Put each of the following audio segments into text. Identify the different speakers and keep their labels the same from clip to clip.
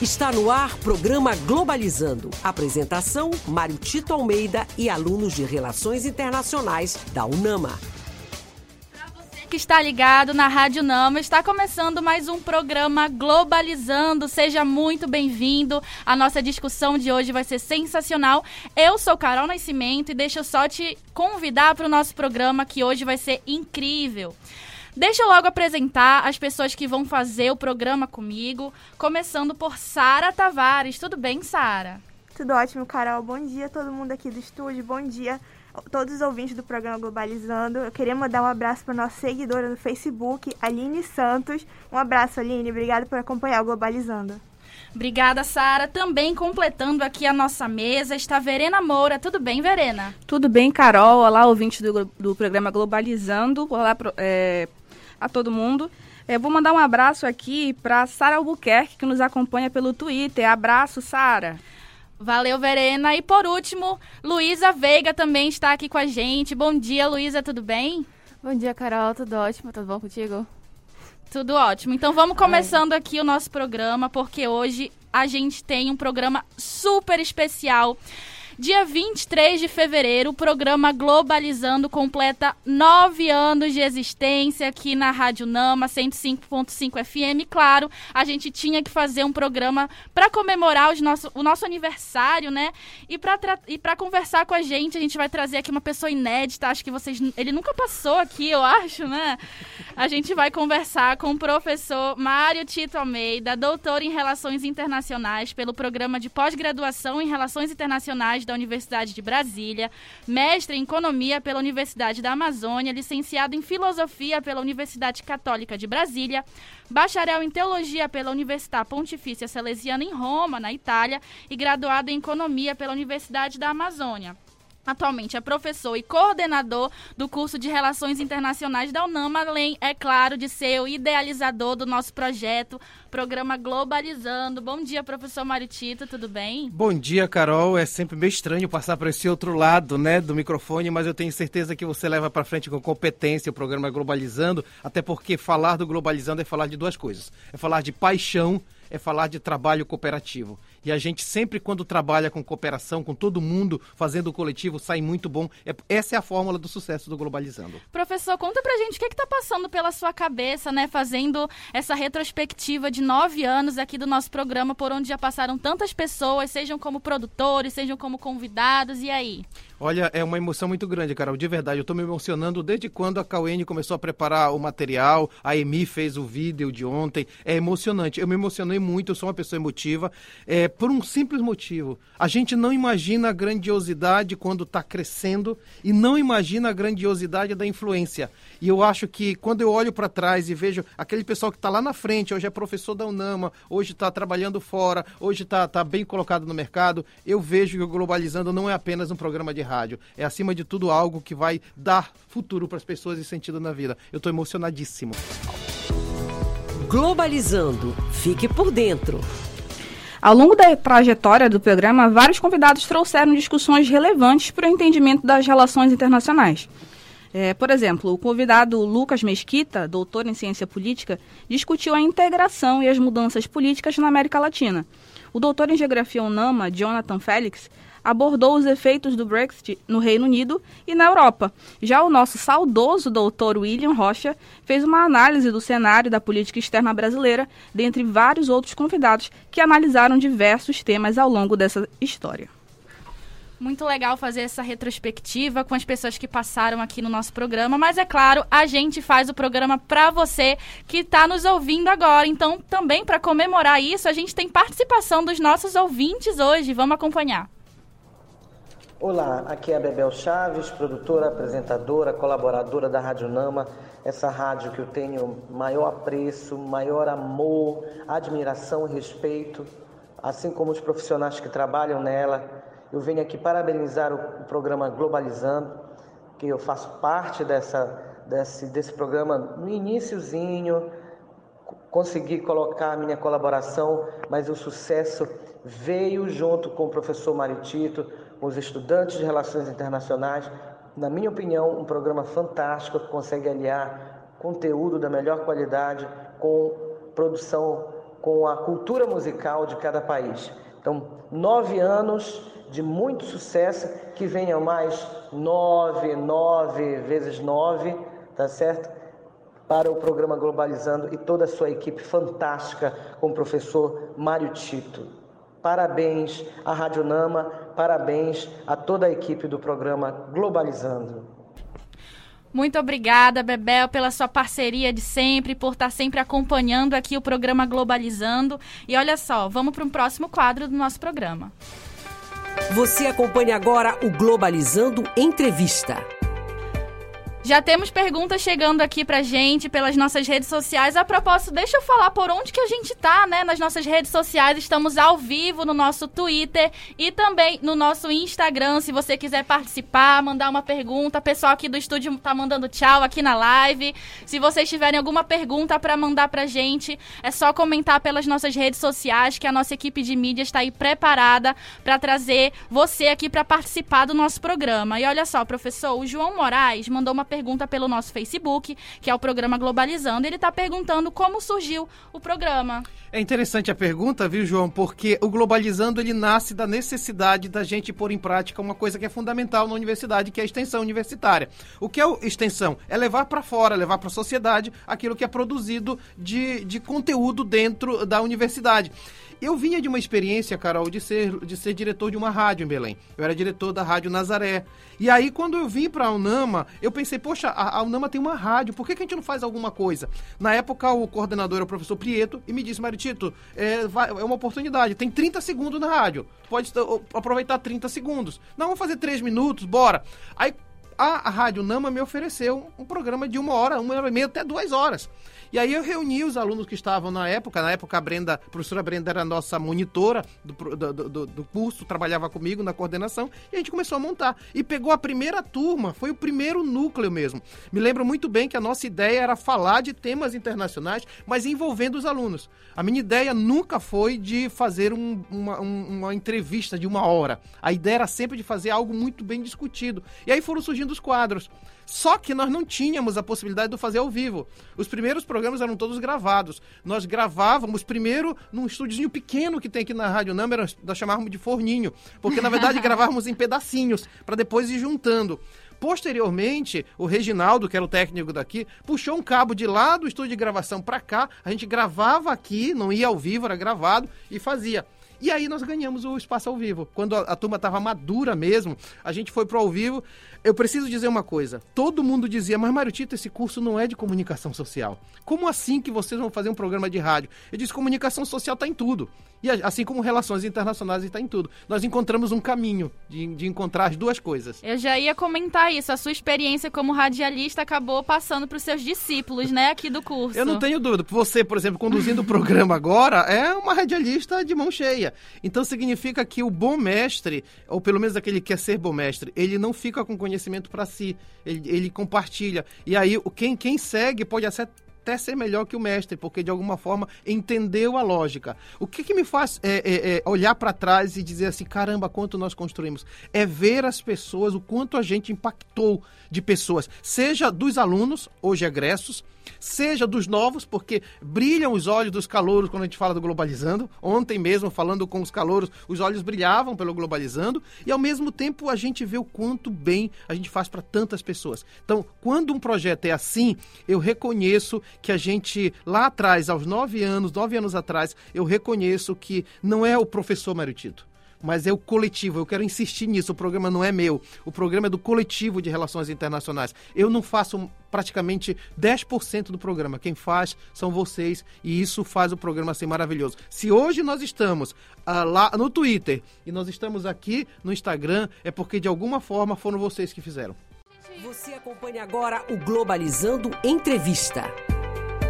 Speaker 1: Está no ar programa Globalizando. Apresentação: Mário Tito Almeida e alunos de Relações Internacionais da UNAMA.
Speaker 2: Para você que está ligado na Rádio Nama, está começando mais um programa Globalizando. Seja muito bem-vindo. A nossa discussão de hoje vai ser sensacional. Eu sou Carol Nascimento e deixa eu só te convidar para o nosso programa que hoje vai ser incrível. Deixa eu logo apresentar as pessoas que vão fazer o programa comigo, começando por Sara Tavares. Tudo bem, Sara?
Speaker 3: Tudo ótimo, Carol. Bom dia a todo mundo aqui do estúdio. Bom dia a todos os ouvintes do programa Globalizando. Eu queria mandar um abraço para nossa seguidora no Facebook, Aline Santos. Um abraço, Aline. Obrigada por acompanhar o Globalizando.
Speaker 2: Obrigada, Sara. Também completando aqui a nossa mesa está Verena Moura. Tudo bem, Verena?
Speaker 4: Tudo bem, Carol. Olá, ouvintes do, do programa Globalizando. Olá, é, a todo mundo. É, vou mandar um abraço aqui para Sara Albuquerque, que nos acompanha pelo Twitter. Abraço, Sara.
Speaker 2: Valeu, Verena. E por último, Luísa Veiga também está aqui com a gente. Bom dia, Luísa, tudo bem?
Speaker 5: Bom dia, Carol. Tudo ótimo? Tudo bom contigo?
Speaker 2: Tudo ótimo. Então vamos começando aqui o nosso programa, porque hoje a gente tem um programa super especial. Dia 23 de fevereiro, o programa Globalizando completa nove anos de existência aqui na Rádio Nama 105.5 FM. Claro, a gente tinha que fazer um programa para comemorar os nosso, o nosso aniversário, né? E para conversar com a gente, a gente vai trazer aqui uma pessoa inédita. Acho que vocês. Ele nunca passou aqui, eu acho, né? A gente vai conversar com o professor Mário Tito Almeida, doutor em Relações Internacionais pelo programa de pós-graduação em Relações Internacionais da Universidade de Brasília, mestre em Economia pela Universidade da Amazônia, licenciado em Filosofia pela Universidade Católica de Brasília, bacharel em Teologia pela Universidade Pontifícia Salesiana em Roma, na Itália, e graduado em Economia pela Universidade da Amazônia. Atualmente é professor e coordenador do curso de Relações Internacionais da UNAMA, além, é claro, de ser o idealizador do nosso projeto, programa Globalizando. Bom dia, professor Mário Tito, tudo bem?
Speaker 6: Bom dia, Carol. É sempre meio estranho passar por esse outro lado, né, do microfone, mas eu tenho certeza que você leva para frente com competência o programa Globalizando, até porque falar do Globalizando é falar de duas coisas. É falar de paixão, é falar de trabalho cooperativo. E a gente sempre, quando trabalha com cooperação, com todo mundo fazendo o coletivo, sai muito bom. É, essa é a fórmula do sucesso do Globalizando.
Speaker 2: Professor, conta pra gente o que é está passando pela sua cabeça, né? Fazendo essa retrospectiva de nove anos aqui do nosso programa, por onde já passaram tantas pessoas, sejam como produtores, sejam como convidados, e aí?
Speaker 6: Olha, é uma emoção muito grande, Carol, de verdade. Eu estou me emocionando desde quando a Cauene começou a preparar o material, a Emi fez o vídeo de ontem. É emocionante. Eu me emocionei muito, eu sou uma pessoa emotiva, é, por um simples motivo. A gente não imagina a grandiosidade quando está crescendo e não imagina a grandiosidade da influência. E eu acho que quando eu olho para trás e vejo aquele pessoal que está lá na frente, hoje é professor da UNAMA, hoje está trabalhando fora, hoje está tá bem colocado no mercado, eu vejo que o Globalizando não é apenas um programa de rádio. É, acima de tudo, algo que vai dar futuro para as pessoas e sentido na vida. Eu estou emocionadíssimo.
Speaker 1: Globalizando. Fique por dentro.
Speaker 4: Ao longo da trajetória do programa, vários convidados trouxeram discussões relevantes para o entendimento das relações internacionais. É, por exemplo, o convidado Lucas Mesquita, doutor em ciência política, discutiu a integração e as mudanças políticas na América Latina. O doutor em geografia UNAMA, Jonathan Félix, abordou os efeitos do Brexit no Reino Unido e na Europa. Já o nosso saudoso doutor William Rocha fez uma análise do cenário da política externa brasileira, dentre vários outros convidados que analisaram diversos temas ao longo dessa história.
Speaker 2: Muito legal fazer essa retrospectiva com as pessoas que passaram aqui no nosso programa, mas é claro, a gente faz o programa para você que está nos ouvindo agora. Então, também para comemorar isso, a gente tem participação dos nossos ouvintes hoje. Vamos acompanhar.
Speaker 7: Olá, aqui é a Bebel Chaves, produtora, apresentadora, colaboradora da Rádio Nama, essa rádio que eu tenho maior apreço, maior amor, admiração respeito, assim como os profissionais que trabalham nela. Eu venho aqui parabenizar o programa Globalizando, que eu faço parte dessa, desse, desse programa no iníciozinho, consegui colocar a minha colaboração, mas o sucesso veio junto com o professor Maritito, os estudantes de relações internacionais. Na minha opinião, um programa fantástico que consegue aliar conteúdo da melhor qualidade com produção com a cultura musical de cada país. Então, nove anos de muito sucesso, que venham mais nove, nove vezes nove, tá certo? Para o programa Globalizando e toda a sua equipe fantástica com o professor Mário Tito. Parabéns à Rádio Nama, parabéns a toda a equipe do programa Globalizando.
Speaker 2: Muito obrigada, Bebel, pela sua parceria de sempre, por estar sempre acompanhando aqui o programa Globalizando. E olha só, vamos para um próximo quadro do nosso programa.
Speaker 1: Você acompanha agora o Globalizando Entrevista.
Speaker 2: Já temos perguntas chegando aqui pra gente pelas nossas redes sociais. A propósito, deixa eu falar por onde que a gente tá, né? Nas nossas redes sociais, estamos ao vivo no nosso Twitter e também no nosso Instagram. Se você quiser participar, mandar uma pergunta, o pessoal aqui do estúdio tá mandando tchau aqui na live. Se vocês tiverem alguma pergunta para mandar pra gente, é só comentar pelas nossas redes sociais que a nossa equipe de mídia está aí preparada para trazer você aqui para participar do nosso programa. E olha só, professor, o João Moraes mandou uma pergunta pergunta pelo nosso Facebook, que é o programa Globalizando. Ele está perguntando como surgiu o programa.
Speaker 6: É interessante a pergunta, viu, João? Porque o Globalizando ele nasce da necessidade da gente pôr em prática uma coisa que é fundamental na universidade, que é a extensão universitária. O que é a extensão? É levar para fora, levar para a sociedade aquilo que é produzido de, de conteúdo dentro da universidade. Eu vinha de uma experiência, Carol, de ser, de ser diretor de uma rádio em Belém. Eu era diretor da Rádio Nazaré. E aí, quando eu vim para a Unama, eu pensei, poxa, a, a Unama tem uma rádio, por que, que, a gente não faz alguma coisa? Na época, o coordenador era o professor Prieto e me disse, Maritito, é, é uma oportunidade, tem 30 segundos na rádio, pode aproveitar 30 segundos. Não, vamos fazer 3 minutos, bora. Aí, a, Rádio Nama me ofereceu um programa de uma hora, uma hora e meia, até duas horas. E aí eu reuni os alunos que estavam na época, na época a Brenda, a professora Brenda era nossa monitora do, do, do, do, curso, trabalhava comigo na coordenação, e a gente começou a montar. E pegou a primeira turma, foi o primeiro núcleo mesmo. Me lembro muito bem que a nossa ideia era falar de temas internacionais, mas envolvendo os alunos. A minha ideia nunca foi de fazer um, uma, um, uma entrevista de uma hora. A ideia era sempre de fazer algo muito bem discutido. E aí foram surgindo os quadros. Só que nós não tínhamos a possibilidade de fazer ao vivo. Os primeiros programas eram todos gravados. Nós gravávamos primeiro num estúdiozinho pequeno que tem aqui na Rádio Número, nós chamávamos de forninho, porque na verdade gravávamos em pedacinhos para depois ir juntando. Posteriormente, o Reginaldo, que era o técnico daqui, puxou um cabo de lá do estúdio de gravação para cá. A gente gravava aqui, não ia ao vivo, era gravado e fazia. E aí nós ganhamos o espaço ao vivo. Quando a, a turma estava madura mesmo, a gente foi pro ao vivo. Eu preciso dizer uma coisa. Todo mundo dizia, mas Mário Tito, esse curso não é de comunicação social. Como assim que vocês vão fazer um programa de rádio? Eu disse, comunicação social está em tudo. E assim como relações internacionais está em tudo. Nós encontramos um caminho de, de encontrar as duas coisas.
Speaker 2: Eu já ia comentar isso. A sua experiência como radialista acabou passando para os seus discípulos, né, aqui do curso.
Speaker 6: Eu não tenho dúvida. Você, por exemplo, conduzindo o programa agora, é uma radialista de mão cheia. Então significa que o bom mestre, ou pelo menos aquele que quer ser bom mestre, ele não fica com conhecimento para si. Ele, ele compartilha. E aí, quem, quem segue pode até até ser melhor que o mestre, porque de alguma forma entendeu a lógica. O que, que me faz é, é, é olhar para trás e dizer assim, caramba, quanto nós construímos? É ver as pessoas, o quanto a gente impactou de pessoas, seja dos alunos, hoje egressos, seja dos novos, porque brilham os olhos dos calouros quando a gente fala do globalizando. Ontem mesmo, falando com os calouros, os olhos brilhavam pelo globalizando, e ao mesmo tempo a gente vê o quanto bem a gente faz para tantas pessoas. Então, quando um projeto é assim, eu reconheço que a gente, lá atrás, aos nove anos, nove anos atrás, eu reconheço que não é o professor Mário Tito mas é o coletivo. Eu quero insistir nisso. O programa não é meu. O programa é do coletivo de relações internacionais. Eu não faço praticamente 10% do programa. Quem faz são vocês e isso faz o programa ser maravilhoso. Se hoje nós estamos uh, lá no Twitter e nós estamos aqui no Instagram, é porque de alguma forma foram vocês que fizeram.
Speaker 1: Você acompanha agora o Globalizando Entrevista.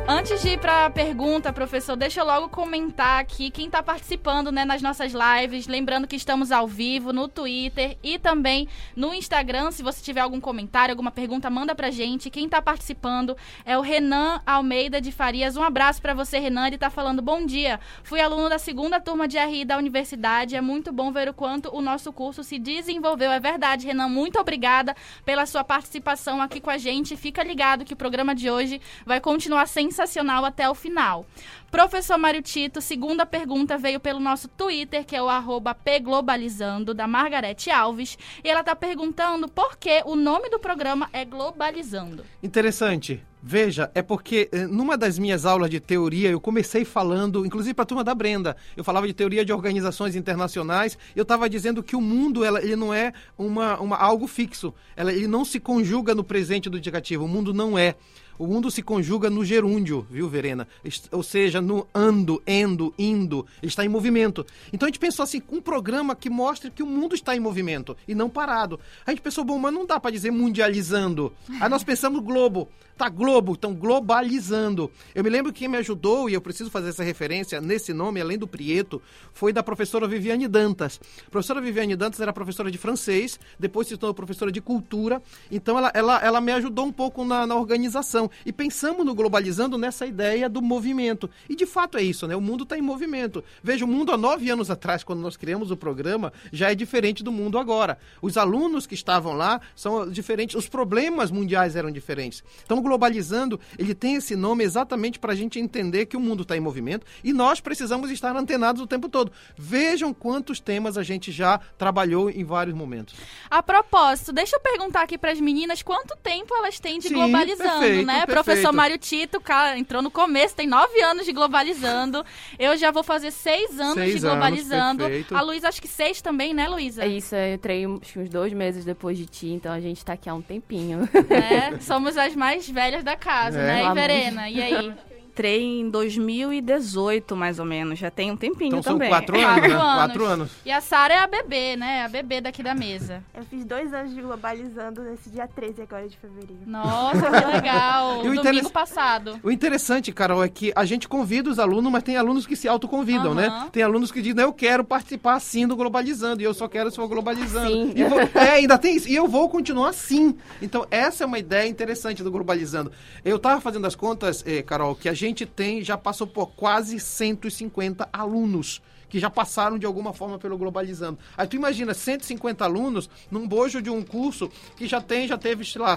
Speaker 2: Antes de ir para a pergunta, professor, deixa eu logo comentar aqui quem está participando né, nas nossas lives. Lembrando que estamos ao vivo no Twitter e também no Instagram. Se você tiver algum comentário, alguma pergunta, manda pra gente. Quem está participando é o Renan Almeida de Farias. Um abraço para você, Renan. Ele está falando: bom dia. Fui aluno da segunda turma de RI da universidade. É muito bom ver o quanto o nosso curso se desenvolveu. É verdade, Renan. Muito obrigada pela sua participação aqui com a gente. Fica ligado que o programa de hoje vai continuar sem sensacional até o final. Professor Mário Tito, segunda pergunta veio pelo nosso Twitter, que é o arroba pglobalizando, da Margarete Alves. E ela está perguntando por que o nome do programa é Globalizando.
Speaker 6: Interessante. Veja, é porque eh, numa das minhas aulas de teoria eu comecei falando, inclusive para a turma da Brenda, eu falava de teoria de organizações internacionais, eu estava dizendo que o mundo ela, ele não é uma, uma algo fixo, ela, ele não se conjuga no presente do indicativo, o mundo não é. O mundo se conjuga no gerúndio, viu, Verena? Ou seja, no ando, endo, indo. Está em movimento. Então a gente pensou assim, um programa que mostre que o mundo está em movimento e não parado. A gente pensou, bom, mas não dá para dizer mundializando. Aí nós pensamos globo. Tá Globo, estão globalizando. Eu me lembro que quem me ajudou, e eu preciso fazer essa referência nesse nome, além do Prieto, foi da professora Viviane Dantas. A professora Viviane Dantas era professora de francês, depois se tornou professora de cultura, então ela, ela, ela me ajudou um pouco na, na organização. E pensamos no globalizando nessa ideia do movimento. E de fato é isso, né? O mundo está em movimento. Veja, o mundo há nove anos atrás, quando nós criamos o programa, já é diferente do mundo agora. Os alunos que estavam lá são diferentes, os problemas mundiais eram diferentes. Então, globalizando, ele tem esse nome exatamente para a gente entender que o mundo está em movimento e nós precisamos estar antenados o tempo todo. Vejam quantos temas a gente já trabalhou em vários momentos.
Speaker 2: A propósito, deixa eu perguntar aqui para as meninas quanto tempo elas têm de
Speaker 6: Sim,
Speaker 2: globalizando,
Speaker 6: perfeito,
Speaker 2: né?
Speaker 6: Perfeito.
Speaker 2: Professor Mário Tito, cara, entrou no começo, tem nove anos de globalizando. Eu já vou fazer seis anos
Speaker 6: Seis
Speaker 2: de
Speaker 6: anos,
Speaker 2: globalizando.
Speaker 6: perfeito.
Speaker 2: a Luísa, acho que seis também, né, Luísa?
Speaker 5: É isso, eu entrei uns dois meses depois de ti, então a gente tá aqui há um tempinho.
Speaker 2: né? Somos as mais velhas da casa,
Speaker 6: É.
Speaker 2: né? E. Verena, e aí?
Speaker 4: Entrei em 2018, mais ou menos. Já tem um tempinho
Speaker 6: Então são
Speaker 4: também.
Speaker 6: quatro
Speaker 2: Quatro
Speaker 6: anos, né?
Speaker 2: anos.
Speaker 6: Quatro anos.
Speaker 2: E a Sara é a bebê, né? A bebê daqui da mesa.
Speaker 3: Eu fiz dois anos de globalizando nesse dia 13 agora de fevereiro.
Speaker 2: Nossa, que legal.
Speaker 6: E o
Speaker 2: Domingo
Speaker 6: interess-
Speaker 2: passado.
Speaker 6: O interessante, Carol, é que a gente convida os alunos, mas tem alunos que se autoconvidam,
Speaker 2: Aham.
Speaker 6: né? Tem alunos que dizem, eu quero participar sim do Globalizando, e eu só quero se for Globalizando.
Speaker 5: Sim.
Speaker 6: E vou- é, ainda tem isso. E eu vou continuar assim. Então, essa é uma ideia interessante do Globalizando. Eu tava fazendo as contas, eh, Carol, que a gente tem, já passou por quase 150 alunos que já passaram de alguma forma pelo Globalizando. Aí tu imagina 150 alunos num bojo de um curso que já tem, já teve, sei lá,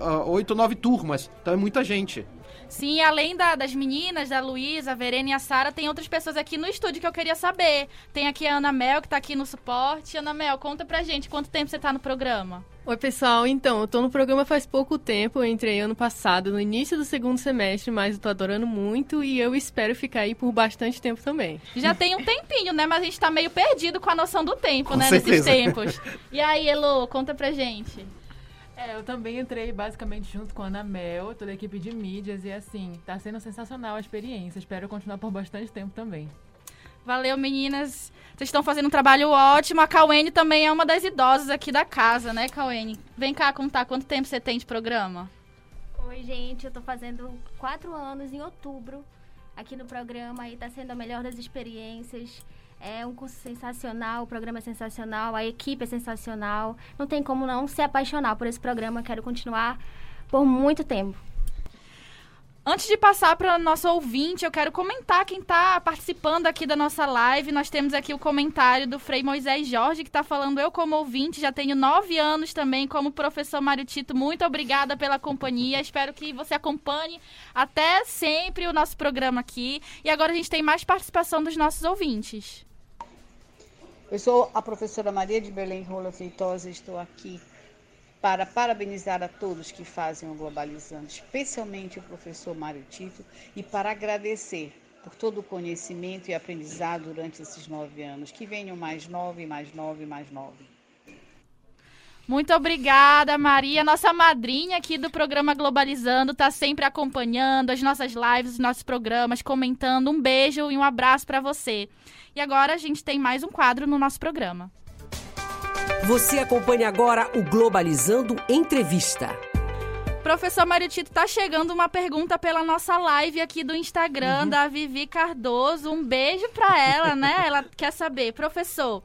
Speaker 6: ah, oito, nove turmas. Então é muita gente.
Speaker 2: Sim, além da- das meninas, da Luísa, a Verena e a Sara, tem outras pessoas aqui no estúdio que eu queria saber. Tem aqui a Ana Mel, que tá aqui no suporte. Ana Mel, conta pra gente quanto tempo você tá no programa.
Speaker 8: Oi, pessoal. Então, eu tô no programa faz pouco tempo. Eu entrei ano passado, no início do segundo semestre, mas eu tô adorando muito e eu espero ficar aí por bastante tempo também.
Speaker 2: Já tem um tempinho, né? Mas a gente tá meio perdido com a noção do tempo,
Speaker 6: Com
Speaker 2: né?
Speaker 6: certeza.
Speaker 2: Nesses tempos. E aí, Elo, conta pra gente.
Speaker 9: É, eu também entrei basicamente junto com a Ana Mel, toda a equipe de mídias, e assim, tá sendo sensacional a experiência. Espero continuar por bastante tempo também.
Speaker 2: Valeu, meninas. Vocês estão fazendo um trabalho ótimo. A Cauene também é uma das idosas aqui da casa, né, Cauene? Vem cá contar quanto tempo você tem de programa.
Speaker 10: Oi, gente, eu tô fazendo quatro anos em outubro aqui no programa e tá sendo a melhor das experiências. É um curso sensacional, o programa é sensacional, a equipe é sensacional. Não tem como não se apaixonar por esse programa. Quero continuar por muito tempo.
Speaker 2: Antes de passar para nosso ouvinte, eu quero comentar quem está participando aqui da nossa live. Nós temos aqui o comentário do Frei Moisés Jorge, que está falando: Eu, como ouvinte, já tenho nove anos também, como professor Mário Tito. Muito obrigada pela companhia. Espero que você acompanhe até sempre o nosso programa aqui. E agora a gente tem mais participação dos nossos ouvintes.
Speaker 11: Eu sou a professora Maria de Belém Rola Feitosa estou aqui para parabenizar a todos que fazem o Globalizando, especialmente o professor Mário Tito, e para agradecer por todo o conhecimento e aprendizado durante esses nove anos. Que venham mais nove, mais nove, mais nove.
Speaker 2: Muito obrigada, Maria, nossa madrinha aqui do programa Globalizando, tá sempre acompanhando as nossas lives, os nossos programas, comentando. Um beijo e um abraço para você. E agora a gente tem mais um quadro no nosso programa.
Speaker 1: Você acompanha agora o Globalizando Entrevista.
Speaker 2: Professor Mário Tito, tá chegando uma pergunta pela nossa live aqui do Instagram
Speaker 6: Uhum.
Speaker 2: da Vivi Cardoso. Um beijo pra ela, né? Ela quer saber, professor,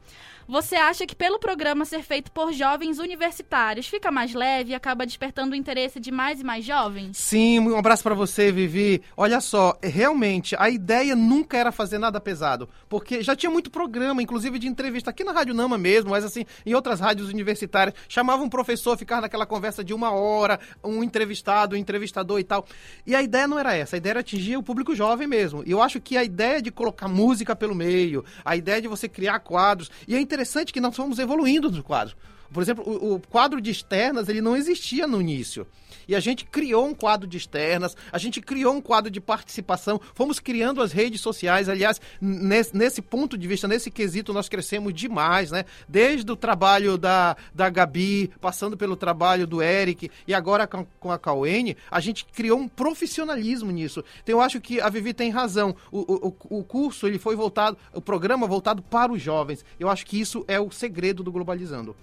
Speaker 2: você acha que pelo programa ser feito por jovens universitários fica mais leve e acaba despertando o interesse de mais e mais jovens?
Speaker 6: Sim, um abraço pra você, Vivi. Olha só, realmente, a ideia nunca era fazer nada pesado, porque já tinha muito programa, inclusive de entrevista aqui na Rádio Nama mesmo, mas assim, em outras rádios universitárias, chamava um professor, ficava naquela conversa de uma hora, um entrevistado, o entrevistador e tal. E a ideia não era essa, a ideia era atingir o público jovem mesmo. E eu acho que a ideia de colocar música pelo meio, a ideia de você criar quadros, e é interessante que nós fomos evoluindo nos quadros. Por exemplo, o, o, quadro de externas ele não existia no início. E a gente criou um quadro de externas, a gente criou um quadro de participação, fomos criando as redes sociais. Aliás, nesse, nesse ponto de vista, nesse quesito, nós crescemos demais, né? Desde o trabalho da, da Gabi, passando pelo trabalho do Eric e agora com, com a Cauene, a gente criou um profissionalismo nisso. Então eu acho que a Vivi tem razão. O, o, o curso ele foi voltado, o programa voltado para os jovens. Eu acho que isso é o segredo do Globalizando.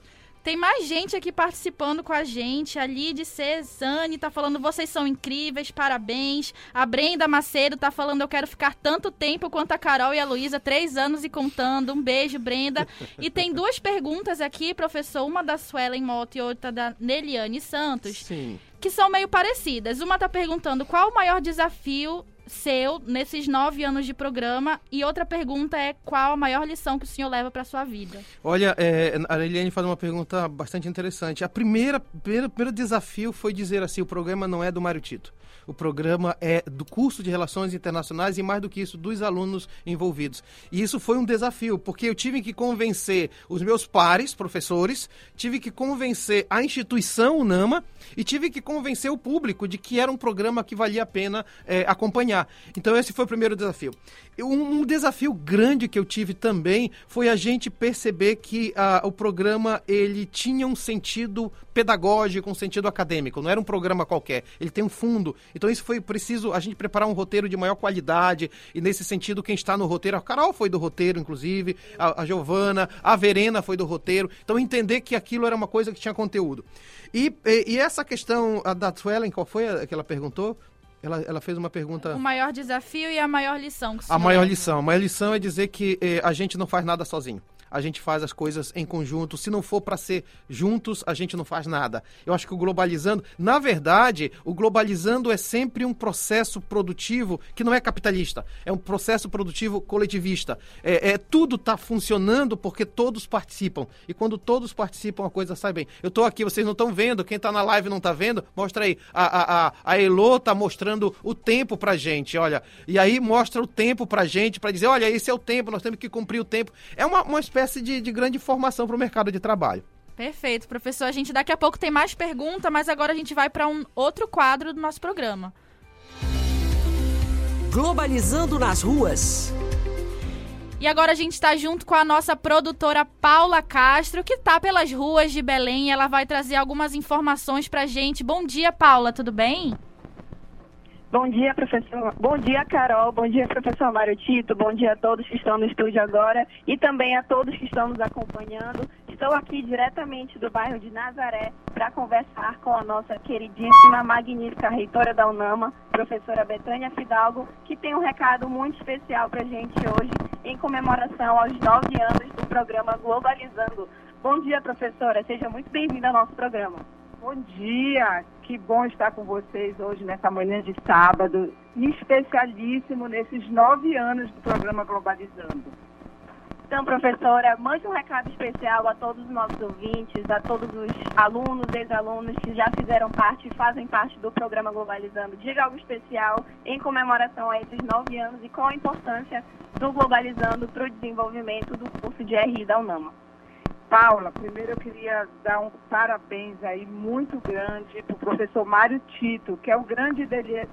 Speaker 2: Tem mais gente aqui participando com a gente. A Lid Cezane tá falando, vocês são incríveis, parabéns. A Brenda Macedo tá falando, eu quero ficar tanto tempo quanto a Carol e a Luísa, três anos e contando. Um beijo, Brenda. E tem duas perguntas aqui, professor. Uma da Suelen Mota e outra da Neliane Santos.
Speaker 6: Sim.
Speaker 2: Que são meio parecidas. Uma tá perguntando qual o maior desafio seu nesses nove anos de programa? E outra pergunta é qual a maior lição que o senhor leva para sua vida?
Speaker 6: Olha, é, a Eliane faz uma pergunta bastante interessante. A primeira, primeiro, primeiro desafio foi dizer assim, o programa não é do Mário Tito. O programa é do curso de Relações Internacionais e, mais do que isso, dos alunos envolvidos. E isso foi um desafio, porque eu tive que convencer os meus pares, professores, tive que convencer a instituição UNAMA e tive que convencer o público de que era um programa que valia a pena é, acompanhar. Então, esse foi o primeiro desafio. Um, um, desafio grande que eu tive também foi a gente perceber que uh, o programa ele tinha um sentido pedagógico, um sentido acadêmico. Não era um programa qualquer. Ele tem um fundo. Então isso foi preciso a gente preparar um roteiro de maior qualidade. E nesse sentido, quem está no roteiro, a Carol foi do roteiro, inclusive, a, a Giovana, a Verena foi do roteiro. Então entender que aquilo era uma coisa que tinha conteúdo. E, e, e essa questão da Twellen, qual foi a que ela perguntou? Ela, ela, fez uma pergunta.
Speaker 2: O maior desafio e a maior lição. Que
Speaker 6: a maior lição. A maior lição é dizer que eh, a gente não faz nada sozinho a gente faz as coisas em conjunto. Se não for para ser juntos, a gente não faz nada. Eu acho que o globalizando, na verdade, o globalizando é sempre um processo produtivo que não é capitalista, é um processo produtivo coletivista. É, é tudo está funcionando porque todos participam. E quando todos participam, a coisa sai bem. Eu estou aqui, vocês não estão vendo, quem está na live não está vendo, mostra aí. A, a, a, a Elo está mostrando o tempo pra gente, olha. E aí mostra o tempo pra gente, para dizer, olha, esse é o tempo, nós temos que cumprir o tempo. É uma, uma espécie espécie de, de grande formação para o mercado de trabalho.
Speaker 2: Perfeito, professor. A gente daqui a pouco tem mais pergunta, mas agora a gente vai para um outro quadro do nosso programa.
Speaker 1: Globalizando nas ruas.
Speaker 2: E agora a gente está junto com a nossa produtora Paula Castro, que está pelas ruas de Belém. Ela vai trazer algumas informações para a gente. Bom dia, Paula, tudo bem?
Speaker 12: Bom dia, professor. Bom dia, Carol. Bom dia, professor Mário Tito. Bom dia a todos que estão no estúdio agora e também a todos que estão nos acompanhando. Estou aqui diretamente do bairro de Nazaré para conversar com a nossa queridíssima, magnífica reitora da UNAMA, professora Betânia Fidalgo, que tem um recado muito especial para a gente hoje em comemoração aos nove anos do programa Globalizando. Bom dia, professora. Seja muito bem-vinda ao nosso programa.
Speaker 13: Bom dia, que bom estar com vocês hoje nessa manhã de sábado, especialíssimo nesses nove anos do programa Globalizando.
Speaker 12: Então, professora, mande um recado especial a todos os nossos ouvintes, a todos os alunos, ex-alunos que já fizeram parte e fazem parte do programa Globalizando. Diga algo especial em comemoração a esses nove anos e qual a importância do Globalizando para o desenvolvimento do curso de RI da UNAMA.
Speaker 13: Paula, primeiro eu queria dar um parabéns aí muito grande para o professor Mário Tito, que é o grande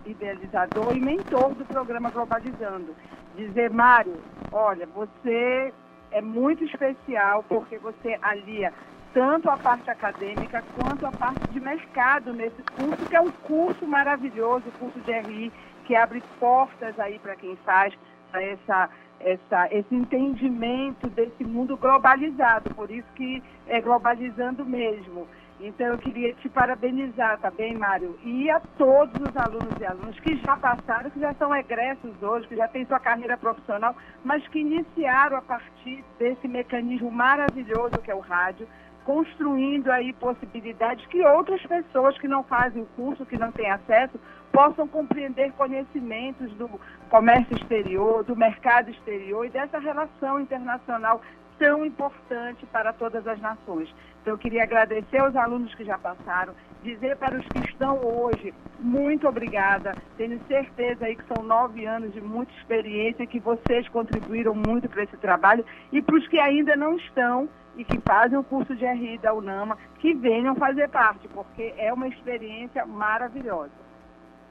Speaker 13: idealizador e mentor do programa Globalizando. Dizer, Mário, olha, você é muito especial porque você alia tanto a parte acadêmica quanto a parte de mercado nesse curso, que é um curso maravilhoso, o curso de RI, que abre portas aí para quem faz essa essa, esse entendimento desse mundo globalizado, por isso que é globalizando mesmo. Então eu queria te parabenizar, tá bem, Mário? E a todos os alunos e alunas que já passaram, que já são egressos hoje, que já têm sua carreira profissional, mas que iniciaram a partir desse mecanismo maravilhoso que é o rádio, construindo aí possibilidades que outras pessoas que não fazem o curso, que não têm acesso, possam compreender conhecimentos do comércio exterior, do mercado exterior e dessa relação internacional tão importante para todas as nações. Então, eu queria agradecer aos alunos que já passaram, dizer para os que estão hoje, muito obrigada. Tenho certeza aí que são nove anos de muita experiência, que vocês contribuíram muito para esse trabalho. E para os que ainda não estão e que fazem o curso de RI da UNAMA, que venham fazer parte, porque é uma experiência maravilhosa.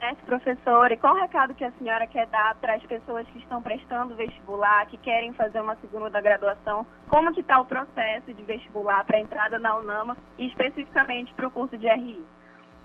Speaker 12: Mestre professora, e qual o recado que a senhora quer dar para as pessoas que estão prestando vestibular, que querem fazer uma segunda graduação? Como que está o processo de vestibular para a entrada na UNAMA e especificamente para o curso de RI?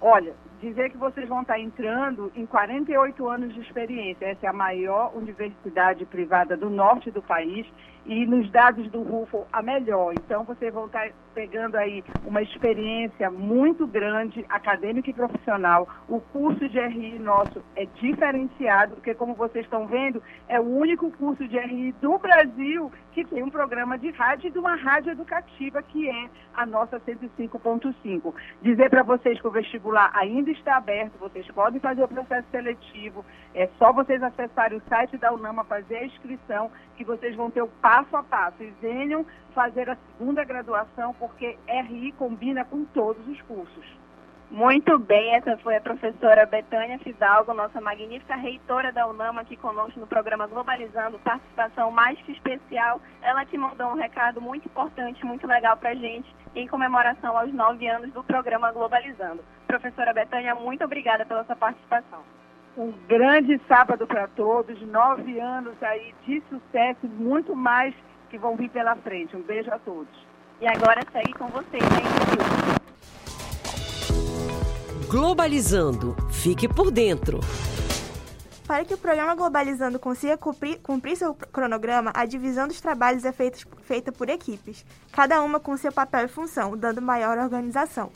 Speaker 13: Olha, dizer que vocês vão estar entrando em 48 anos de experiência. Essa é a maior universidade privada do norte do país e nos dados do RUFO a melhor. Então vocês vão estar pegando aí uma experiência muito grande, acadêmica e profissional. O curso de RI nosso é diferenciado, porque como vocês estão vendo, é o único curso de RI do Brasil que tem um programa de rádio e de uma rádio educativa que é a nossa 105.5. Dizer para vocês que o vestibular ainda está aberto, vocês podem fazer o processo seletivo, é só vocês acessarem o site da UNAMA, fazer a inscrição, que vocês vão ter o passo a passo. E venham fazer a segunda graduação, porque RI combina com todos os cursos.
Speaker 12: Muito bem, essa foi a professora Betânia Fidalgo, nossa magnífica reitora da UNAMA aqui conosco no programa Globalizando, participação mais que especial. Ela que mandou um recado muito importante, muito legal para a gente, em comemoração aos nove anos do programa Globalizando. Professora Betânia, muito obrigada pela sua participação.
Speaker 13: Um grande sábado para todos, nove anos aí de sucesso, muito mais que vão vir pela frente. Um beijo a todos.
Speaker 12: E agora segue com vocês, hein,
Speaker 1: Globalizando. Fique por dentro.
Speaker 3: Para que o programa Globalizando consiga cumprir, cumprir, seu cronograma, a divisão dos trabalhos é feita, feita por equipes, cada uma com seu papel e função, dando maior organização.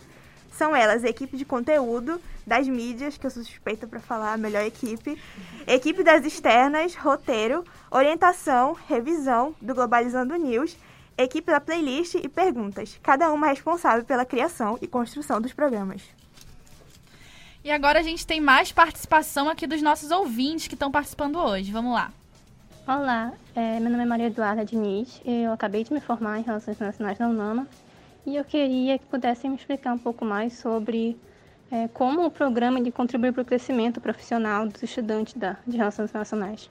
Speaker 3: São elas a equipe de conteúdo, das mídias, que eu sou suspeita para falar a melhor equipe, equipe das externas, roteiro, orientação, revisão do Globalizando News, equipe da playlist e perguntas, cada uma responsável pela criação e construção dos programas.
Speaker 2: E agora a gente tem mais participação aqui dos nossos ouvintes que estão participando hoje. Vamos lá.
Speaker 14: Olá, é, meu nome é Maria Eduarda Diniz, eu acabei de me formar em Relações Internacionais da UNAMA e eu queria que pudessem me explicar um pouco mais sobre é, como o programa de contribui para o crescimento profissional dos estudantes da, de Relações Internacionais.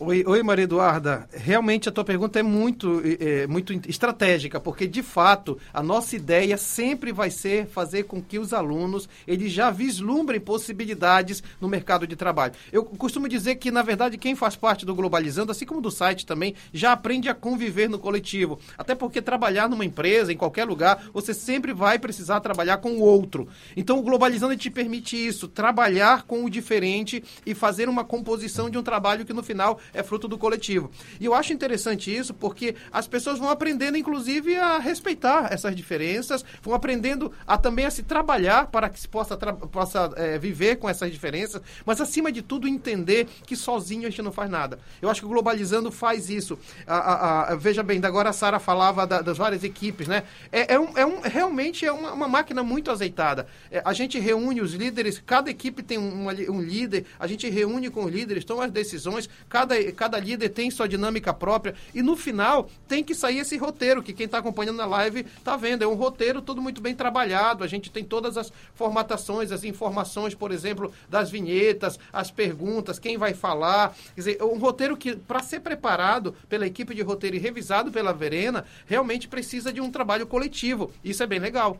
Speaker 6: Oi, oi, Maria Eduarda. Realmente a tua pergunta é muito, é, muito estratégica, porque de fato a nossa ideia sempre vai ser fazer com que os alunos eles já vislumbrem possibilidades no mercado de trabalho. Eu costumo dizer que, na verdade, quem faz parte do Globalizando, assim como do site também, já aprende a conviver no coletivo. Até porque trabalhar numa empresa, em qualquer lugar, você sempre vai precisar trabalhar com o outro. Então o Globalizando te permite isso, trabalhar com o diferente e fazer uma composição de um trabalho que no final é fruto do coletivo. E eu acho interessante isso porque as pessoas vão aprendendo, inclusive, a respeitar essas diferenças, vão aprendendo a também a se trabalhar para que se possa, possa é, viver com essas diferenças, mas acima de tudo entender que sozinho a gente não faz nada. Eu acho que o Globalizando faz isso. A, a, a, veja bem, agora a Sara falava da, das várias equipes, né? É, é, um, é um, realmente é uma, uma máquina muito azeitada. É, a gente reúne os líderes, cada equipe tem um, um líder, a gente reúne com os líderes, toma as decisões, cada cada líder tem sua dinâmica própria e no final tem que sair esse roteiro que quem está acompanhando na live está vendo. É um roteiro todo muito bem trabalhado. A gente tem todas as formatações, as informações, por exemplo, das vinhetas, as perguntas, quem vai falar. Quer dizer, um roteiro que, para ser preparado pela equipe de roteiro e revisado pela Verena, realmente precisa de um trabalho coletivo. Isso é bem legal.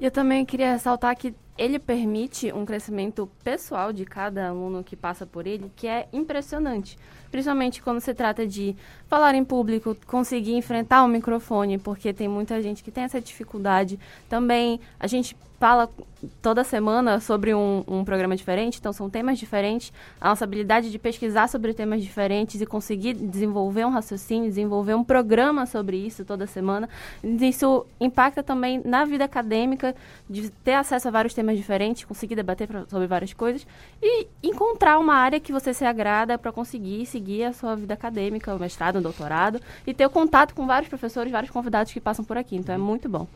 Speaker 5: Eu também queria ressaltar que ele permite um crescimento pessoal de cada aluno que passa por ele, que é impressionante. Principalmente quando se trata de falar em público, conseguir enfrentar o microfone, porque tem muita gente que tem essa dificuldade. Também a gente fala toda semana sobre um, um, programa diferente, então são temas diferentes. A nossa habilidade de pesquisar sobre temas diferentes e conseguir desenvolver um raciocínio, desenvolver um programa sobre isso toda semana, isso impacta também na vida acadêmica, de ter acesso a vários temas diferentes, conseguir debater pra, sobre várias coisas e encontrar uma área que você se agrada para conseguir seguir a sua vida acadêmica, o mestrado, o doutorado, e ter o contato com vários professores, vários convidados que passam por aqui. Então é muito bom.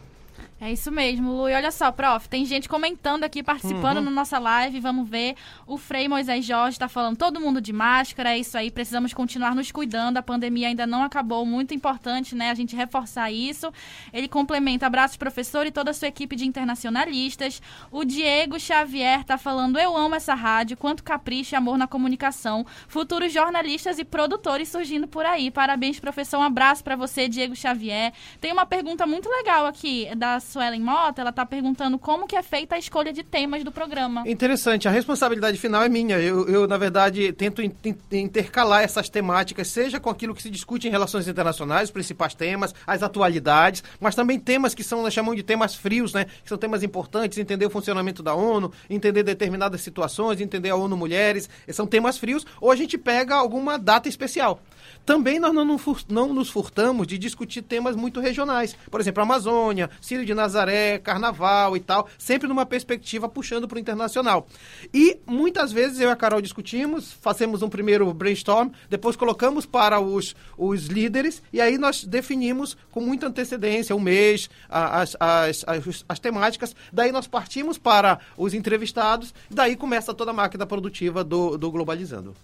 Speaker 2: É isso mesmo, Lu. E olha só, prof, tem gente comentando aqui, participando
Speaker 6: Uhum.
Speaker 2: na nossa live. Vamos ver. O Frei Moisés Jorge está falando todo mundo de máscara. É isso aí, precisamos continuar nos cuidando. A pandemia ainda não acabou. Muito importante, né, a gente reforçar isso. Ele complementa: abraços, professor, e toda a sua equipe de internacionalistas. O Diego Xavier está falando: eu amo essa rádio. Quanto capricho e amor na comunicação. Futuros jornalistas e produtores surgindo por aí. Parabéns, professor. Um abraço para você, Diego Xavier. Tem uma pergunta muito legal aqui da Suelen Mota. Ela está perguntando como que é feita a escolha de temas do programa.
Speaker 6: Interessante, a responsabilidade final é minha. Eu, eu, na verdade, tento in- in- intercalar essas temáticas, seja com aquilo que se discute em relações internacionais, os principais temas, as atualidades, mas também temas que são, nós chamamos de temas frios, né? Que são temas importantes, entender o funcionamento da ONU, entender determinadas situações, entender a ONU Mulheres, são temas frios, ou a gente pega alguma data especial. Também nós não, não nos furtamos de discutir temas muito regionais. Por exemplo, Amazônia, Círio de Nazaré, Carnaval e tal, sempre numa perspectiva puxando para o internacional. E muitas vezes eu e a Carol discutimos, fazemos um primeiro brainstorm, depois colocamos para os, os líderes e aí nós definimos com muita antecedência, um mês, as, as, as, as temáticas. Daí nós partimos para os entrevistados, daí começa toda a máquina produtiva do, do Globalizando.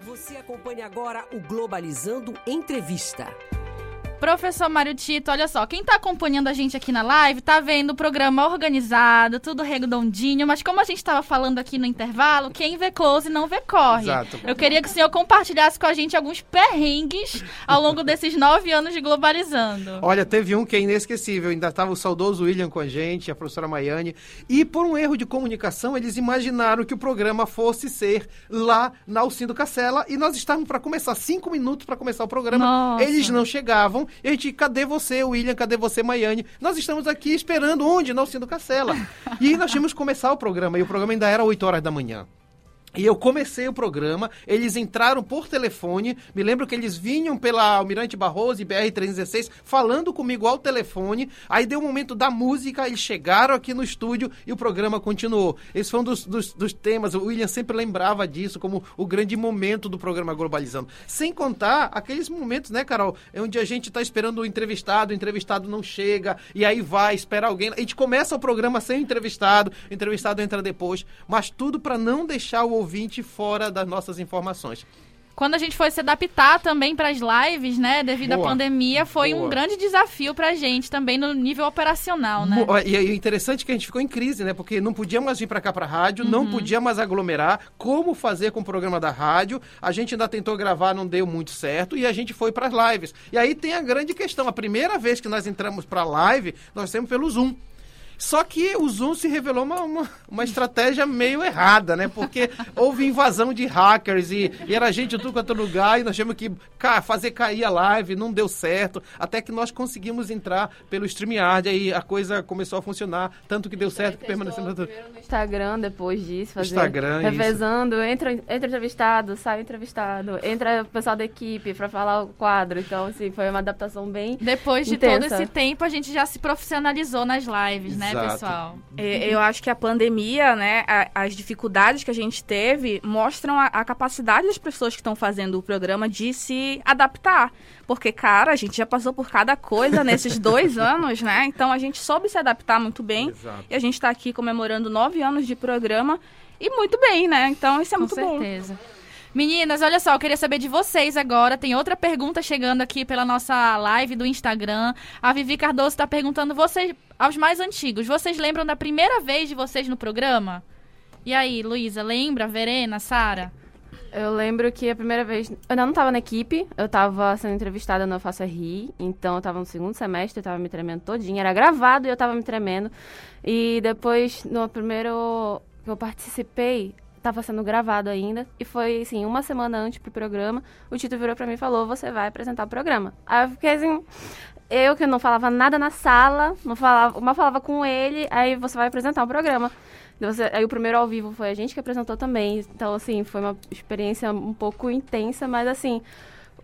Speaker 1: Você acompanha agora o Globalizando Entrevista.
Speaker 2: Professor Mário Tito, olha só, quem tá acompanhando a gente aqui na live tá vendo o programa organizado, tudo redondinho, mas como a gente tava falando aqui no intervalo, quem vê close não vê corre.
Speaker 6: Exato.
Speaker 2: Eu queria que o senhor compartilhasse com a gente alguns perrengues ao longo desses nove anos de Globalizando.
Speaker 6: Olha, teve um que é inesquecível. Ainda estava o saudoso William com a gente, a professora Maiane. E por um erro de comunicação, eles imaginaram que o programa fosse ser lá na Alcindo Cacela. E nós estávamos para começar, cinco minutos para começar o programa.
Speaker 2: Nossa.
Speaker 6: Eles não chegavam. E a gente, cadê você, William? Cadê você, Maiane? Nós estamos aqui esperando onde? Na Alcindo Cacela. e nós tínhamos que começar o programa. E o programa ainda era 8 horas da manhã. E eu comecei o programa, eles entraram por telefone, me lembro que eles vinham pela Almirante Barroso e BR-316 falando comigo ao telefone, aí deu o momento da música, eles chegaram aqui no estúdio e o programa continuou. Esse foi um dos, dos, dos temas, o William sempre lembrava disso como o grande momento do programa Globalizando. Sem contar aqueles momentos, né, Carol, é onde a gente está esperando o entrevistado, o entrevistado não chega, e aí vai, espera alguém, a gente começa o programa sem o entrevistado, o entrevistado entra depois, mas tudo para não deixar o ouvinte fora das nossas informações.
Speaker 2: Quando a gente foi se adaptar também para as lives, né, devido
Speaker 6: Boa.
Speaker 2: à pandemia, foi um
Speaker 6: Boa.
Speaker 2: grande desafio pra gente também no nível operacional, né?
Speaker 6: Mo- E o interessante é que a gente ficou em crise, né? Porque não podia mais vir para cá para rádio, não
Speaker 2: Uhum.
Speaker 6: podia mais aglomerar. Como fazer com o programa da rádio? A gente ainda tentou gravar, não deu muito certo e a gente foi para as lives. E aí tem a grande questão. A primeira vez que nós entramos para a live, nós temos pelo Zoom. Só que o Zoom se revelou uma, uma, uma estratégia meio errada, né? Porque houve invasão de hackers e, e era gente de tudo quanto é lugar e nós tivemos que ca- fazer cair a live, não deu certo. Até que nós conseguimos entrar pelo StreamYard, aí a coisa começou a funcionar, tanto que deu certo que permanecemos...
Speaker 5: no Instagram depois disso, fazer,
Speaker 6: Instagram, isso.
Speaker 5: revezando, entra, entra entrevistado, sai entrevistado, entra o pessoal da equipe pra falar o quadro. Então, assim, foi uma adaptação bem
Speaker 2: Depois de
Speaker 5: intensa.
Speaker 2: todo esse tempo, a gente já se profissionalizou nas lives, né,
Speaker 4: Exato.
Speaker 2: pessoal?
Speaker 4: É, Eu acho que a pandemia, né, as dificuldades que a gente teve mostram a, a capacidade das pessoas que estão fazendo o programa de se adaptar. Porque, cara, a gente já passou por cada coisa nesses dois anos, né? Então a gente soube se adaptar muito bem.
Speaker 2: Exato.
Speaker 4: E a gente está aqui comemorando nove anos de programa e muito bem, né? Então isso é
Speaker 2: Com
Speaker 4: muito bom.
Speaker 2: certeza. Meninas, olha só, eu queria saber de vocês agora. Tem outra pergunta chegando aqui pela nossa live do Instagram. A Vivi Cardoso está perguntando vocês, aos mais antigos, vocês lembram da primeira vez de vocês no programa? E aí, Luísa, lembra? Verena, Sara?
Speaker 5: Eu lembro que a primeira vez. Eu não tava na equipe, eu tava sendo entrevistada no Eu Faço RI, então eu tava no segundo semestre, eu tava me tremendo todinha. Era gravado e eu tava me tremendo. E depois, no primeiro que eu participei, tava sendo gravado ainda. E foi, assim, uma semana antes pro programa, o Tito virou pra mim e falou: Você vai apresentar o programa. Aí eu fiquei assim. Eu que não falava nada na sala, não falava, mal falava com ele, aí você vai apresentar o programa. Você- aí o primeiro ao vivo foi a gente que apresentou também. Então, assim, foi uma experiência um pouco intensa, mas assim.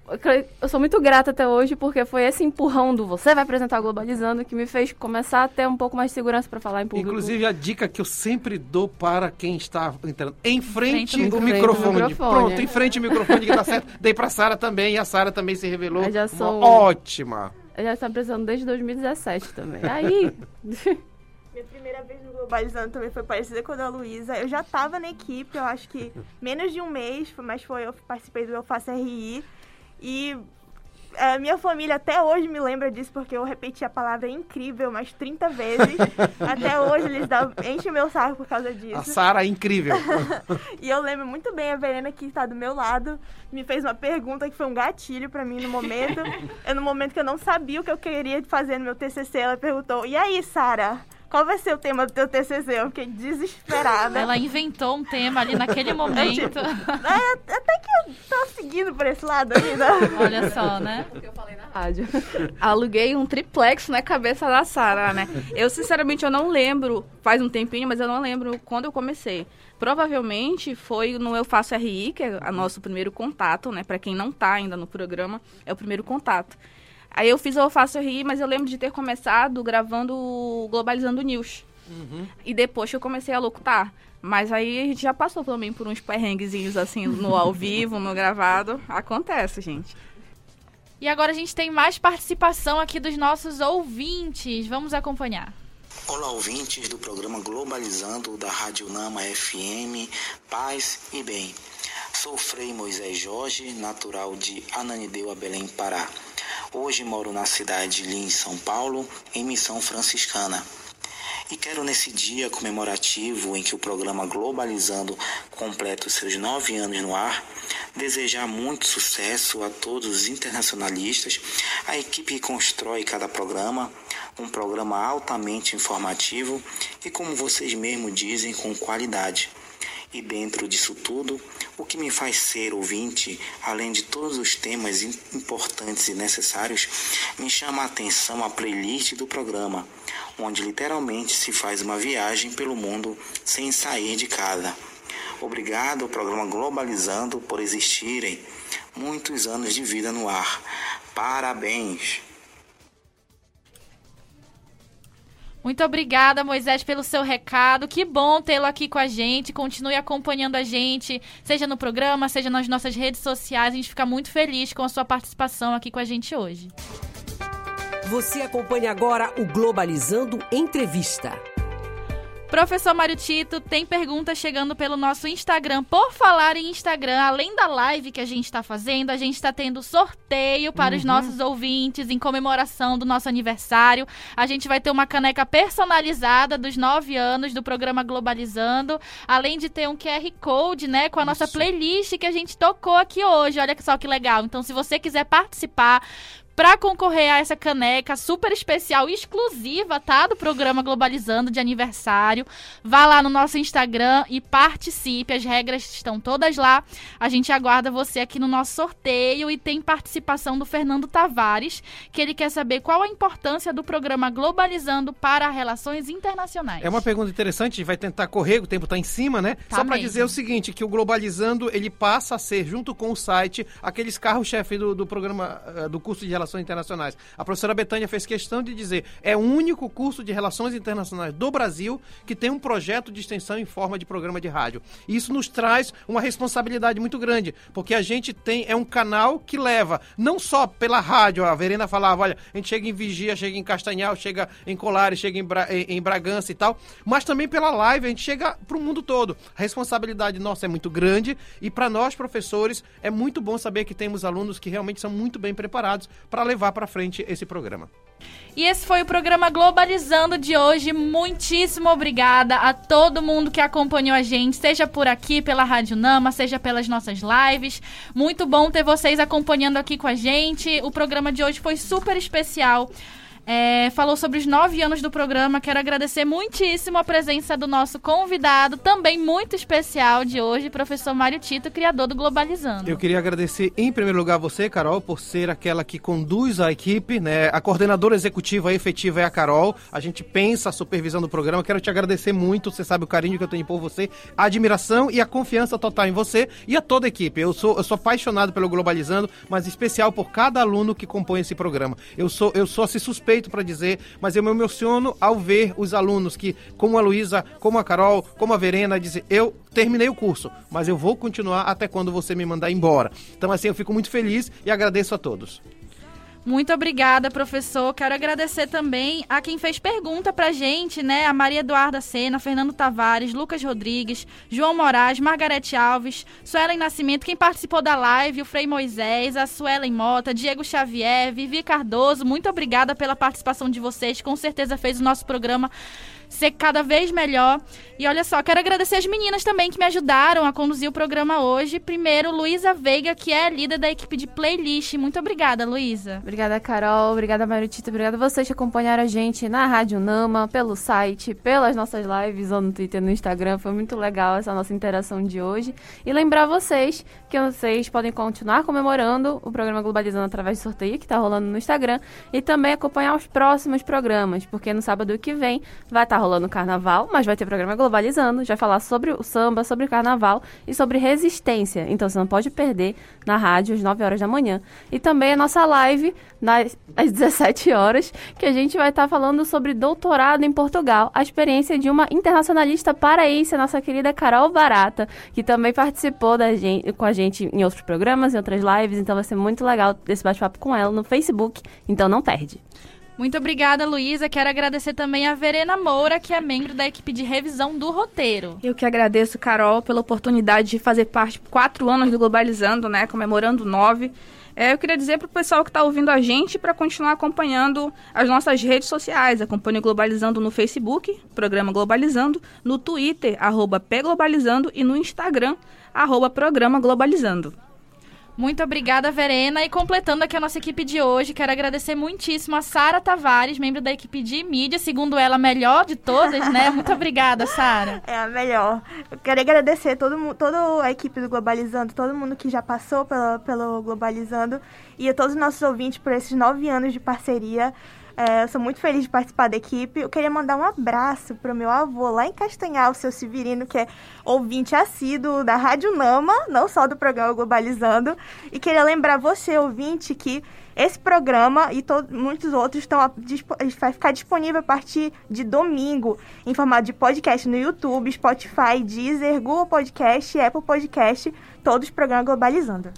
Speaker 5: Eu Eu sou muito grata até hoje porque foi esse empurrão do você vai apresentar o Globalizando que me fez começar a ter um pouco mais de segurança para falar em público.
Speaker 6: Inclusive, a dica que eu sempre dou para quem está entrando. Em frente,
Speaker 5: Em frente
Speaker 6: o
Speaker 5: ao
Speaker 6: microfone.
Speaker 5: microfone.
Speaker 6: Pronto, em frente o microfone que dá certo. Dei para Sara também, e a Sara também se revelou
Speaker 5: Eu já
Speaker 6: uma
Speaker 5: sou-
Speaker 6: ótima.
Speaker 5: já está precisando desde 2017 também. Aí.
Speaker 3: Minha primeira vez no Globalizando também foi parecida com a da Luísa. Eu já estava na equipe, eu acho que menos de um mês, mas foi eu participei do Eu Faço RI. E a minha família até hoje me lembra disso, porque eu repeti a palavra incrível mais 30 vezes. até hoje eles dão, enchem meu saco por causa disso.
Speaker 6: A Sara é incrível.
Speaker 3: e eu lembro muito bem a Verena que está do meu lado, me fez uma pergunta que foi um gatilho para mim no momento. eu, no momento que eu não sabia o que eu queria fazer no meu TCC, ela perguntou: "E aí, Sara, qual vai ser o tema do teu TCC? Eu fiquei desesperada.
Speaker 2: Ela inventou um tema ali naquele momento.
Speaker 3: tipo, é, até que eu tô seguindo por esse lado ainda.
Speaker 2: Olha só, né?
Speaker 5: eu falei na rádio.
Speaker 4: Aluguei um triplex na cabeça da Sara, né? Eu, sinceramente, eu não lembro, faz um tempinho, mas eu não lembro quando eu comecei. Provavelmente foi no Eu Faço RI, que é o nosso primeiro contato, né? Para quem não tá ainda no programa, é o primeiro contato. Aí eu fiz o Eu Faço Rir, mas eu lembro de ter começado gravando o Globalizando News. Uhum. E depois que eu comecei a locutar. Mas aí a gente já passou também por uns perrenguezinhos assim, no ao vivo, no gravado. Acontece, gente.
Speaker 2: E agora a gente tem mais participação aqui dos nossos ouvintes. Vamos acompanhar.
Speaker 15: Olá, ouvintes do programa Globalizando da Rádio Nama FM, Paz e Bem. Sou Frei Moisés Jorge, natural de Ananideu, Belém, Pará. Hoje moro na cidade de Lins, São Paulo, em missão franciscana. E quero nesse dia comemorativo em que o programa Globalizando completa os seus nove anos no ar, desejar muito sucesso a todos os internacionalistas, a equipe que constrói cada programa, um programa altamente informativo e, como vocês mesmos dizem, com qualidade. E dentro disso tudo, o que me faz ser ouvinte, além de todos os temas importantes e necessários, me chama a atenção a playlist do programa, onde literalmente se faz uma viagem pelo mundo sem sair de casa. Obrigado ao programa Globalizando por existirem muitos anos de vida no ar. Parabéns!
Speaker 2: Muito obrigada, Moisés, pelo seu recado. Que bom tê-lo aqui com a gente. Continue acompanhando a gente, seja no programa, seja nas nossas redes sociais. A gente fica muito feliz com a sua participação aqui com a gente hoje.
Speaker 1: Você acompanha agora o Globalizando Entrevista.
Speaker 2: Professor Mário Tito, tem perguntas chegando pelo nosso Instagram. Por falar em Instagram, além da live que a gente está fazendo, a gente está tendo sorteio para uhum. os nossos ouvintes em comemoração do nosso aniversário. A gente vai ter uma caneca personalizada dos nove anos do programa Globalizando, além de ter um QR Code, né, com a nossa Isso. playlist que a gente tocou aqui hoje. Olha só que legal. Então, se você quiser participar, para concorrer a essa caneca super especial, exclusiva, tá? Do programa Globalizando de aniversário. Vá lá no nosso Instagram e participe. As regras estão todas lá. A gente aguarda você aqui no nosso sorteio e tem participação do Fernando Tavares, que ele quer saber qual a importância do programa Globalizando para relações internacionais.
Speaker 6: É uma pergunta interessante, vai tentar correr, o tempo está em cima, né? Tá Só para dizer o seguinte, que o Globalizando, ele passa a ser, junto com o site, aqueles carros-chefe do, do programa, eh, do curso de relações Relações Internacionais. A professora Betânia fez questão de dizer, é o único curso de Relações Internacionais do Brasil que tem um projeto de extensão em forma de programa de rádio. E isso nos traz uma responsabilidade muito grande, porque a gente tem, é um canal que leva, não só pela rádio, a Verena falava, olha, a gente chega em Vigia, chega em Castanhal, chega em Colares, chega em, Bra em Bragança e tal, mas também pela live, a gente chega para o mundo todo. A responsabilidade nossa é muito grande e para nós, professores, é muito bom saber que temos alunos que realmente são muito bem preparados para levar para frente esse programa.
Speaker 2: E esse foi o programa Globalizando de hoje. Muitíssimo obrigada a todo mundo que acompanhou a gente, seja por aqui pela Rádio Nama, seja pelas nossas lives. Muito bom ter vocês acompanhando aqui com a gente. O programa de hoje foi super especial é, falou sobre os nove anos do programa. Quero agradecer muitíssimo a presença do nosso convidado, também muito especial de hoje, professor Mário Tito, criador do Globalizando.
Speaker 6: Eu queria agradecer em primeiro lugar você, Carol, por ser aquela que conduz a equipe, né? A coordenadora executiva efetiva é a Carol. A gente pensa a supervisão do programa. Quero te agradecer muito. Você sabe o carinho que eu tenho por você, a admiração e a confiança total em você e a toda a equipe. Eu sou, eu sou apaixonado pelo Globalizando, mas especial por cada aluno que compõe esse programa. Eu sou, eu sou assim suspeito suspeito para dizer, mas eu me emociono ao ver os alunos que, como a Luísa, como a Carol, como a Verena, dizem, eu terminei o curso, mas eu vou continuar até quando você me mandar embora. Então, assim, eu fico muito feliz e agradeço a todos.
Speaker 2: Muito obrigada, professor. Quero agradecer também a quem fez pergunta pra gente, né? A Maria Eduarda Sena, Fernando Tavares, Lucas Rodrigues, João Moraes, Margarete Alves, Suelen Nascimento, quem participou da live, o Frei Moisés, a Suelen Mota, Diego Xavier, Vivi Cardoso. Muito obrigada pela participação de vocês. Com certeza fez o nosso programa ser cada vez melhor. E olha só, quero agradecer as meninas também que me ajudaram a conduzir o programa hoje. Primeiro, Luísa Veiga, que é líder da equipe de playlist. Muito obrigada, Luísa.
Speaker 5: Obrigada, Carol. Obrigada, Maritita. Obrigada a vocês que acompanharam a gente na Rádio Nama, pelo site, pelas nossas lives ou no Twitter no Instagram. Foi muito legal essa nossa interação de hoje. E lembrar vocês que vocês podem continuar comemorando o programa Globalizando através de sorteio que está rolando no Instagram e também acompanhar os próximos programas, porque no sábado que vem vai estar rolando o carnaval, mas vai ter programa Globalizando, já falar sobre o samba, sobre o carnaval e sobre resistência. Então você não pode perder na rádio às 9 horas da manhã. E também a nossa live nas, às 17 horas, que a gente vai estar falando sobre doutorado em Portugal, a experiência de uma internacionalista paraense, a nossa querida Carol Barata, que também participou da gente, com a gente em outros programas, em outras lives, então vai ser muito legal esse bate-papo com ela no Facebook, então não perde.
Speaker 2: Muito obrigada, Luísa. Quero agradecer também a Verena Moura, que é membro da equipe de revisão do roteiro.
Speaker 4: Eu que agradeço, Carol, pela oportunidade de fazer parte de quatro anos do Globalizando, né? Comemorando nove. É, eu queria dizer para o pessoal que está ouvindo a gente para continuar acompanhando as nossas redes sociais. Acompanhe o Globalizando no Facebook, Programa Globalizando, no Twitter, arroba Pglobalizando e no Instagram, arroba Programa Globalizando.
Speaker 2: Muito obrigada, Verena. E completando aqui a nossa equipe de hoje, quero agradecer muitíssimo a Sara Tavares, membro da equipe de mídia, segundo ela, a melhor de todas, né? Muito obrigada, Sara.
Speaker 3: É a melhor. Eu quero agradecer todo, toda a equipe do Globalizando, todo mundo que já passou pelo, pelo Globalizando e a todos os nossos ouvintes por esses nove anos de parceria. É, eu sou muito feliz de participar da equipe. Eu queria mandar um abraço pro meu avô lá em Castanhal, o seu Severino, que é ouvinte assíduo da Rádio Nama, não só do programa Globalizando. E queria lembrar você, ouvinte, que esse programa e muitos outros estão vai ficar disponível a partir de domingo em formato de podcast no YouTube, Spotify, Deezer, Google Podcast, Apple Podcast, todos os programas Globalizando.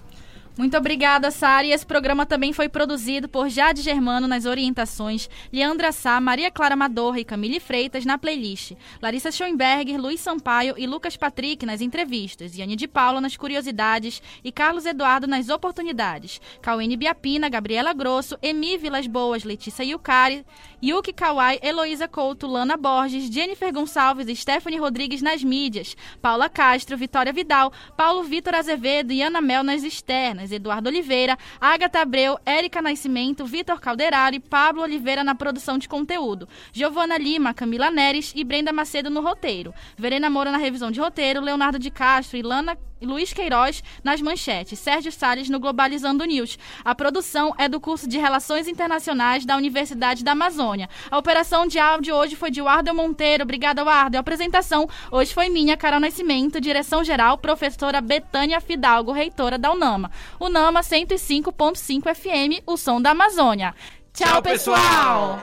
Speaker 2: Muito obrigada, Sara. E esse programa também foi produzido por Jade Germano nas orientações, Leandra Sá, Maria Clara Madorra e Camille Freitas na playlist, Larissa Schoenberger, Luiz Sampaio e Lucas Patrick nas entrevistas, Yane de Paula nas curiosidades e Carlos Eduardo nas oportunidades, Cauene Biapina, Gabriela Grosso, Emi Vilas Boas, Letícia Yukari, Yuki Kawai, Heloísa Couto, Lana Borges, Jennifer Gonçalves e Stephanie Rodrigues nas mídias, Paula Castro, Vitória Vidal, Paulo Vitor Azevedo e Ana Mel nas externas, Eduardo Oliveira, Agatha Abreu, Érica Nascimento, Vitor Calderari, Pablo Oliveira na produção de conteúdo, Giovana Lima, Camila Neres e Brenda Macedo no roteiro, Verena Moura na revisão de roteiro, Leonardo de Castro e Lana Luiz Queiroz nas manchetes, Sérgio Salles no Globalizando News. A produção é do curso de Relações Internacionais da Universidade da Amazônia. A operação de áudio hoje foi de Wardel Monteiro. Obrigada, Wardel. A apresentação hoje foi minha, Carol Nascimento, direção-geral, professora Betânia Fidalgo, reitora da UNAMA. UNAMA 105.5 FM, o som da Amazônia. Tchau, pessoal.